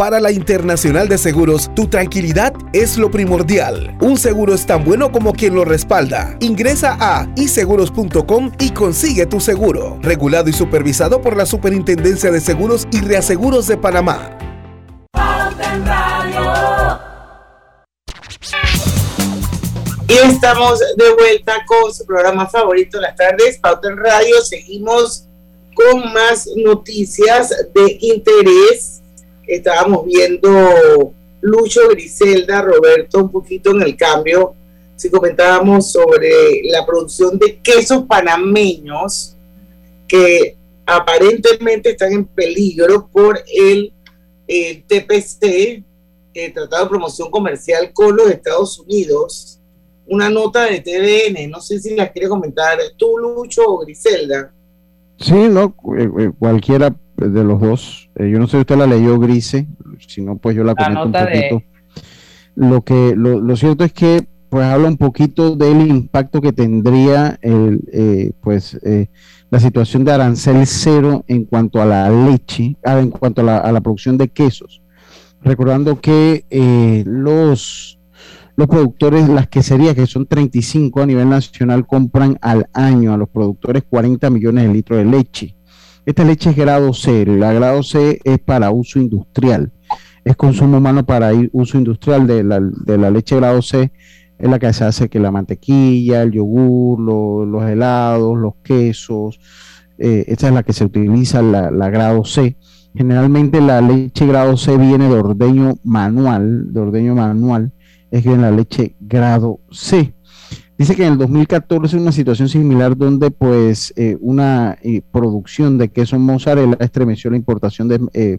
Speaker 31: Para la Internacional de Seguros, tu tranquilidad es lo primordial. Un seguro es tan bueno como quien lo respalda. Ingresa a iseguros.com y consigue tu seguro. Regulado y supervisado por la Superintendencia de Seguros y Reaseguros de Panamá.
Speaker 5: Y estamos de vuelta con su programa favorito las tardes, Pauta en Radio. Seguimos con más noticias de interés estábamos viendo Lucho, Griselda, Roberto, un poquito en el cambio, si comentábamos sobre la producción de quesos panameños que aparentemente están en peligro por el, TPC, el Tratado de Promoción Comercial con los Estados Unidos. Una nota de TVN, no sé si la quiere comentar tú, Lucho o Griselda.
Speaker 7: Sí, no, eh, eh, cualquiera de los dos. Eh, yo no sé si usted la leyó, Grise, si no, pues yo la comento un poquito. Lo que lo, cierto es que pues habla un poquito del impacto que tendría el, eh, pues eh, la situación de arancel cero en cuanto a la leche, ah, en cuanto a la, a la, producción de quesos. Recordando que los los productores, las queserías, que son 35 a nivel nacional, compran al año a los productores 40 millones de litros de leche. Esta leche es grado C. La grado C es para uso industrial. Es consumo humano para uso industrial de la, de leche grado C. Es la que se hace que la mantequilla, el yogur, los helados, los quesos. Eh, esta es la que se utiliza, la, la grado C. Generalmente la leche grado C viene de ordeño manual, de ordeño manual, es que la leche grado C. Dice que en el 2014 una situación similar donde pues eh, una eh, producción de queso mozzarella estremeció la importación de eh,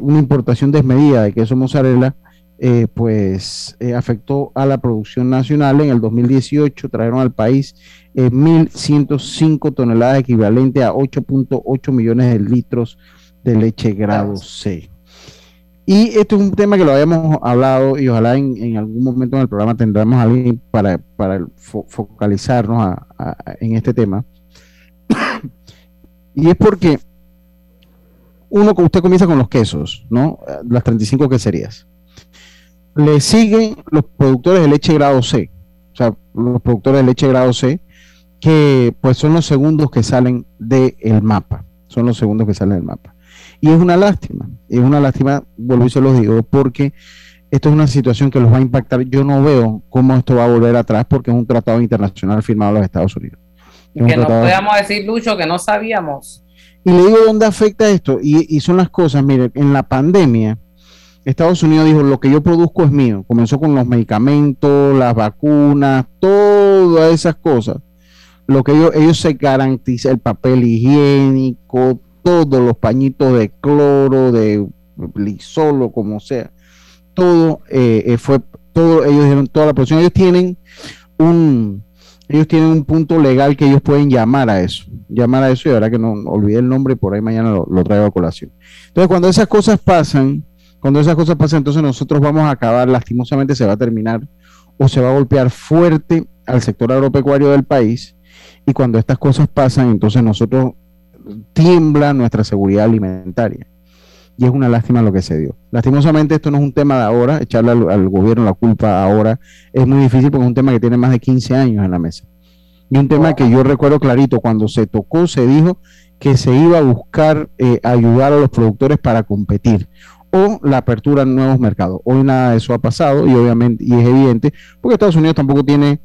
Speaker 7: una importación desmedida de queso mozzarella pues afectó a la producción nacional. En el 2018 trajeron al país 1.105 toneladas equivalente a 8.8 millones de litros de leche grado C. Y esto es un tema que lo habíamos hablado y ojalá en, algún momento en el programa tendremos alguien para, focalizarnos en este tema. *coughs* y es porque uno, usted comienza con los quesos, ¿no? Las 35 queserías. Le siguen los productores de leche grado C, o sea, los productores de leche grado C, que pues son los segundos que salen del mapa, son los segundos que salen del mapa. Y es una lástima, es una lástima, vuelvo y se los digo, porque esto es una situación que los va a impactar. Yo no veo cómo esto va a volver atrás porque es un tratado internacional firmado en los Estados Unidos.
Speaker 6: que no podamos decir, Lucho, que no sabíamos.
Speaker 7: Y le digo dónde afecta esto, y, y son las cosas, mire, en la pandemia, Estados Unidos dijo, lo que yo produzco es mío. Comenzó con los medicamentos, las vacunas, todas esas cosas. Lo que ellos, ellos se garantizan, el papel higiénico, todos los pañitos de cloro, de lisolo, como sea. Todo eh, eh, fue, todo, ellos dieron toda la producción. Ellos tienen un, ellos tienen un punto legal que ellos pueden llamar a eso, llamar a eso, y ahora que no olvidé el nombre, por ahí mañana lo, lo traigo a colación. Entonces, cuando esas cosas pasan, cuando esas cosas pasan, entonces nosotros vamos a acabar, lastimosamente se va a terminar o se va a golpear fuerte al sector agropecuario del país. Y cuando estas cosas pasan, entonces nosotros tiembla nuestra seguridad alimentaria. Y es una lástima lo que se dio. Lastimosamente esto no es un tema de ahora, echarle al, gobierno la culpa ahora es muy difícil porque es un tema que tiene más de 15 años en la mesa. Y un tema que yo recuerdo clarito, cuando se tocó, se dijo que se iba a buscar eh, ayudar a los productores para competir o la apertura en nuevos mercados. Hoy nada de eso ha pasado y obviamente, y es evidente, porque Estados Unidos tampoco tiene,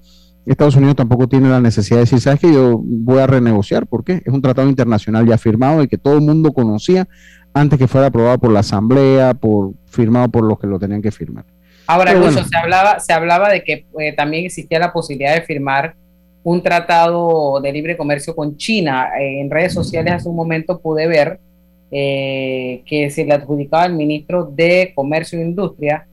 Speaker 7: Estados Unidos tampoco tiene la necesidad de decir, sabes que yo voy a renegociar, porque es un tratado internacional ya firmado y que todo el mundo conocía antes que fuera aprobado por la Asamblea, por firmado por los que lo tenían que firmar.
Speaker 6: Ahora, incluso se hablaba, se hablaba de que eh, también existía la posibilidad de firmar un tratado de libre comercio con China. Eh, en redes sociales hace un momento pude ver eh, que se le adjudicaba al ministro de Comercio e Industria,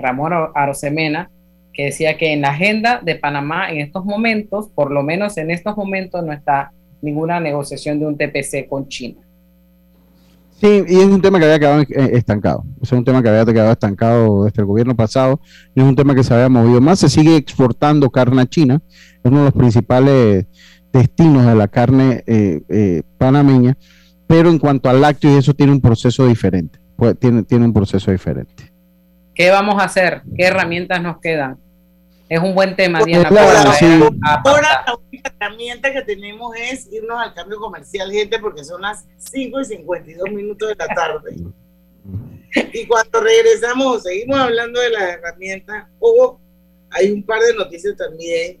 Speaker 6: Ramón Arosemena, que decía que en la agenda de Panamá en estos momentos, por lo menos en estos momentos, no está ninguna negociación de un TPC con China.
Speaker 7: Sí, y es un tema que había quedado eh, estancado. Es un tema que había quedado estancado desde el gobierno pasado. Y es un tema que se había movido más. Se sigue exportando carne a China. Es uno de los principales destinos de la carne panameña pero en cuanto al lácteo y eso tiene un proceso diferente, pues, tiene, tiene un proceso diferente.
Speaker 6: ¿Qué vamos a hacer? ¿Qué herramientas nos quedan? Es un buen tema,
Speaker 5: Diana. ahora, la única herramienta que tenemos es irnos al cambio comercial, gente, porque son las 5 y 52 minutos de la tarde. y cuando regresamos, seguimos hablando de las herramientas. Ojo, hay un par de noticias también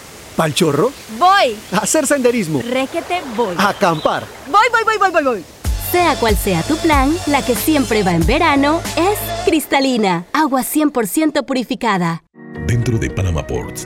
Speaker 11: ¿Pal chorro?
Speaker 32: Voy.
Speaker 11: A hacer senderismo.
Speaker 32: Réquete, voy.
Speaker 11: A acampar.
Speaker 32: Voy, voy, voy, voy, voy, voy.
Speaker 25: Sea cual sea tu plan, la que siempre va en verano es cristalina, agua 100% purificada.
Speaker 23: Dentro de Panama Ports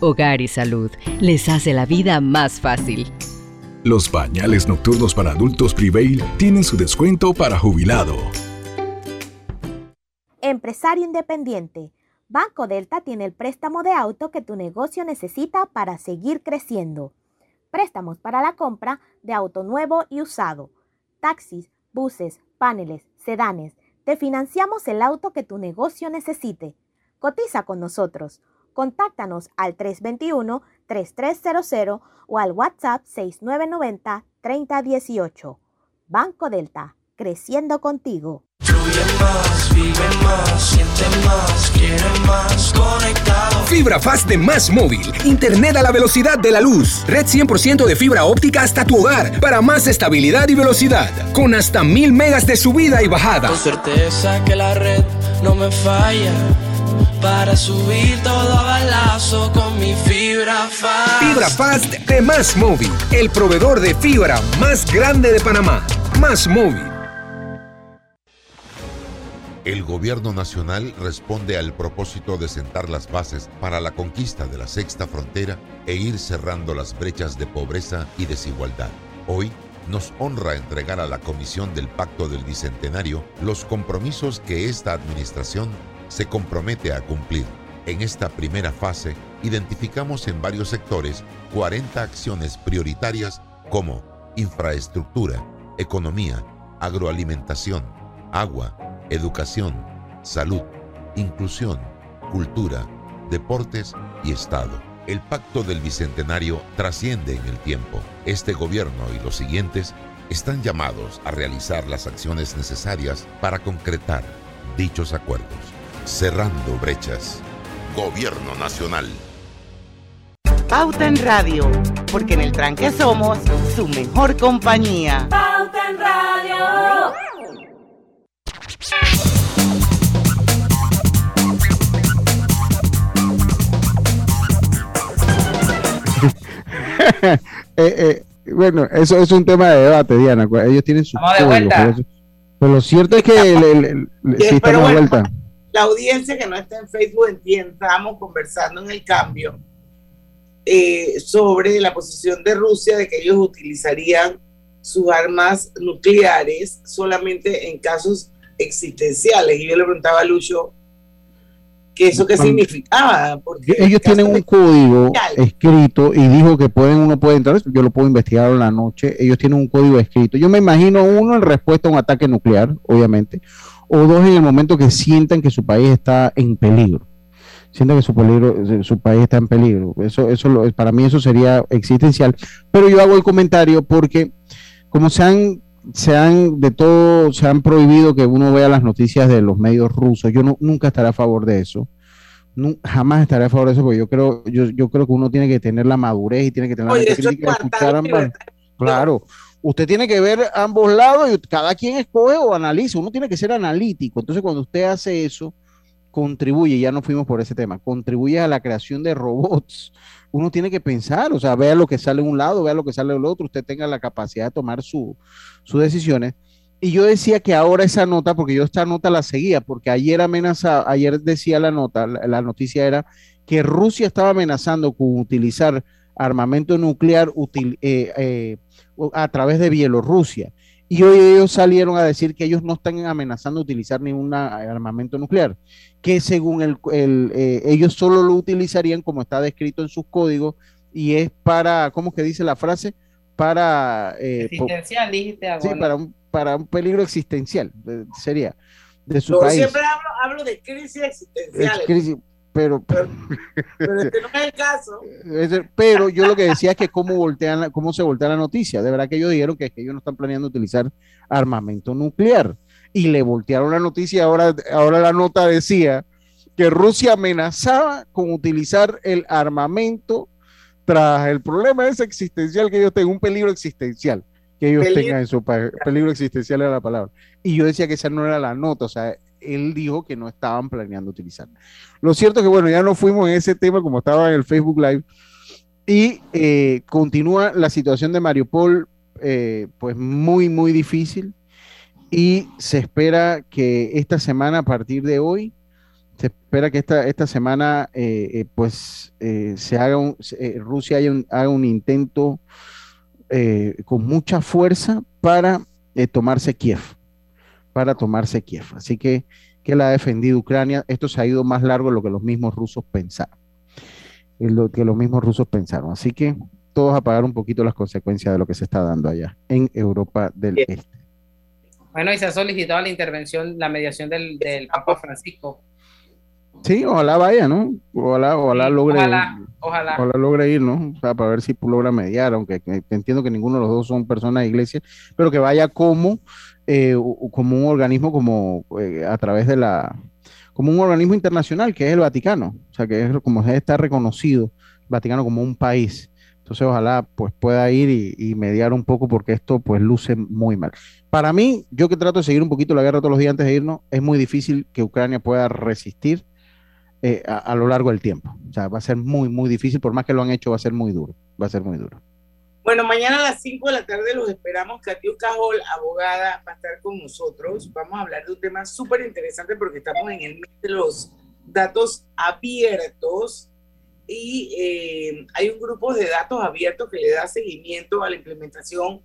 Speaker 22: Hogar y Salud les hace la vida más fácil.
Speaker 23: Los pañales nocturnos para adultos Prevail tienen su descuento para jubilado.
Speaker 33: Empresario independiente. Banco Delta tiene el préstamo de auto que tu negocio necesita para seguir creciendo. Préstamos para la compra de auto nuevo y usado. Taxis, buses, paneles, sedanes. Te financiamos el auto que tu negocio necesite. Cotiza con nosotros. Contáctanos al 321-3300 o al WhatsApp 6990-3018. Banco Delta, creciendo contigo.
Speaker 34: Fibra Fast de Más Móvil. Internet a la velocidad de la luz. Red 100% de fibra óptica hasta tu hogar. Para más estabilidad y velocidad. Con hasta mil megas de subida y bajada.
Speaker 35: Con certeza que la red no me falla para subir todo a balazo con mi fibra fast.
Speaker 34: Fibra Fast de Más Móvil, el proveedor de fibra más grande de Panamá. Más Móvil.
Speaker 26: El gobierno nacional responde al propósito de sentar las bases para la conquista de la sexta frontera e ir cerrando las brechas de pobreza y desigualdad. Hoy nos honra entregar a la Comisión del Pacto del Bicentenario los compromisos que esta administración se compromete a cumplir. En esta primera fase, identificamos en varios sectores 40 acciones prioritarias como infraestructura, economía, agroalimentación, agua, educación, salud, inclusión, cultura, deportes y Estado. El pacto del Bicentenario trasciende en el tiempo. Este gobierno y los siguientes están llamados a realizar las acciones necesarias para concretar dichos acuerdos. Cerrando brechas. Gobierno Nacional.
Speaker 5: Pauta en Radio, porque en el tranque somos su mejor compañía.
Speaker 15: Pauta en Radio. *laughs*
Speaker 7: eh, eh, bueno, eso es un tema de debate, Diana. Ellos tienen su pero, pero, lo cierto es que el, el, el, sí,
Speaker 5: pero bueno, vuelta. La audiencia que no está en Facebook entiende, estábamos conversando en el cambio eh, sobre la posición de Rusia de que ellos utilizarían sus armas nucleares solamente en casos existenciales. Y yo le preguntaba a Lucho que eso qué significaba. Porque
Speaker 7: ellos tienen un código escrito y dijo que pueden uno puede entrar, yo lo puedo investigar en la noche, ellos tienen un código escrito. Yo me imagino uno en respuesta a un ataque nuclear, obviamente, o dos en el momento que sientan que su país está en peligro. Sientan que su peligro, su país está en peligro. Eso, eso lo, para mí eso sería existencial. Pero yo hago el comentario porque como se han se han de todo se han prohibido que uno vea las noticias de los medios rusos. Yo no, nunca estaré a favor de eso. No, jamás estaré a favor de eso porque yo creo yo, yo creo que uno tiene que tener la madurez y tiene que tener
Speaker 5: Oye,
Speaker 7: la
Speaker 5: eso es
Speaker 7: escuchar ambas. Claro, usted tiene que ver ambos lados y cada quien escoge o analiza. Uno tiene que ser analítico. Entonces, cuando usted hace eso, contribuye, ya no fuimos por ese tema, contribuye a la creación de robots. Uno tiene que pensar, o sea, vea lo que sale de un lado, vea lo que sale del otro, usted tenga la capacidad de tomar su, sus decisiones. Y yo decía que ahora esa nota, porque yo esta nota la seguía, porque ayer amenazaba, ayer decía la nota, la, la noticia era que Rusia estaba amenazando con utilizar armamento nuclear util, eh, eh, a través de Bielorrusia. Y hoy ellos salieron a decir que ellos no están amenazando utilizar ningún armamento nuclear, que según el, eh, ellos solo lo utilizarían como está descrito en sus códigos y es para, ¿cómo que dice la frase? Para...
Speaker 6: Eh, existencial, dijiste
Speaker 7: Sí, para un, para un peligro existencial, sería.
Speaker 5: De su país. siempre hablo, hablo, de crisis existencial.
Speaker 7: Pero,
Speaker 5: pero, *laughs* pero este no es el caso.
Speaker 7: Pero yo lo que decía es que cómo, voltean, cómo se voltea la noticia. De verdad que ellos dijeron que, que ellos no están planeando utilizar armamento nuclear. Y le voltearon la noticia. Ahora, ahora la nota decía que Rusia amenazaba con utilizar el armamento tras el problema ese existencial que ellos tengan, un peligro existencial que ellos tengan en su país. Peligro existencial era la palabra. Y yo decía que esa no era la nota. O sea, él dijo que no estaban planeando utilizar. Lo cierto es que, bueno, ya no fuimos en ese tema como estaba en el Facebook Live. Y eh, continúa la situación de Mariupol, eh, pues muy, muy difícil. Y se espera que esta semana, a partir de hoy, se espera que esta, esta semana, eh, pues, se haga un, Rusia haga un intento con mucha fuerza para tomarse Kiev para tomarse Kiev. Así que, que la ha defendido Ucrania. Esto se ha ido más largo de lo que los mismos rusos pensaron. Lo que los mismos rusos pensaron. Así que todos a pagar un poquito las consecuencias de lo que se está dando allá en Europa del Este.
Speaker 6: Bueno, y se ha solicitado la intervención, la mediación del, Papa Francisco.
Speaker 7: Sí, ojalá vaya, ¿no? Ojalá, ojalá logre, ojalá, logre ir, ¿no? O sea, para ver si logra mediar, aunque entiendo que ninguno de los dos son personas de iglesia, pero que vaya como eh, como un organismo como eh, a través de la, como un organismo internacional que es el Vaticano, o sea que es como está reconocido el Vaticano como un país. Entonces ojalá pues pueda ir y, mediar un poco porque esto pues luce muy mal. Para mí, yo que trato de seguir un poquito la guerra todos los días antes de irnos, es muy difícil que Ucrania pueda resistir eh, a, lo largo del tiempo. O sea, va a ser muy, muy difícil, por más que lo han hecho, va a ser muy duro, va a ser muy duro.
Speaker 5: Bueno, mañana a las 5 de la tarde los esperamos. Katiu Cajol, abogada, va a estar con nosotros. Vamos a hablar de un tema súper interesante porque estamos en el mes de los datos abiertos y eh, hay un grupo de datos abiertos que le da seguimiento a la implementación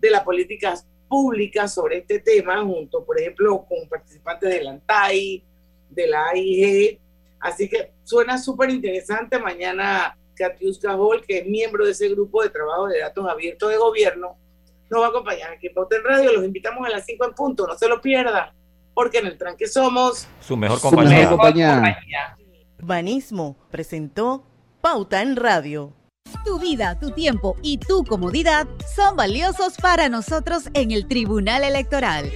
Speaker 5: de las políticas públicas sobre este tema, junto, por ejemplo, con participantes de la ANTAI, de la AIG. Así que suena súper interesante. Mañana Katiuska Hall, que es miembro de ese grupo de trabajo de datos abiertos de gobierno, nos va a acompañar aquí en Pauta en Radio. Los invitamos a las 5 en punto, no se lo pierda, porque en el tranque somos
Speaker 36: su mejor compañía. Su compañía.
Speaker 37: Banismo presentó Pauta en Radio.
Speaker 38: Tu vida, tu tiempo y tu comodidad son valiosos para nosotros en el Tribunal Electoral.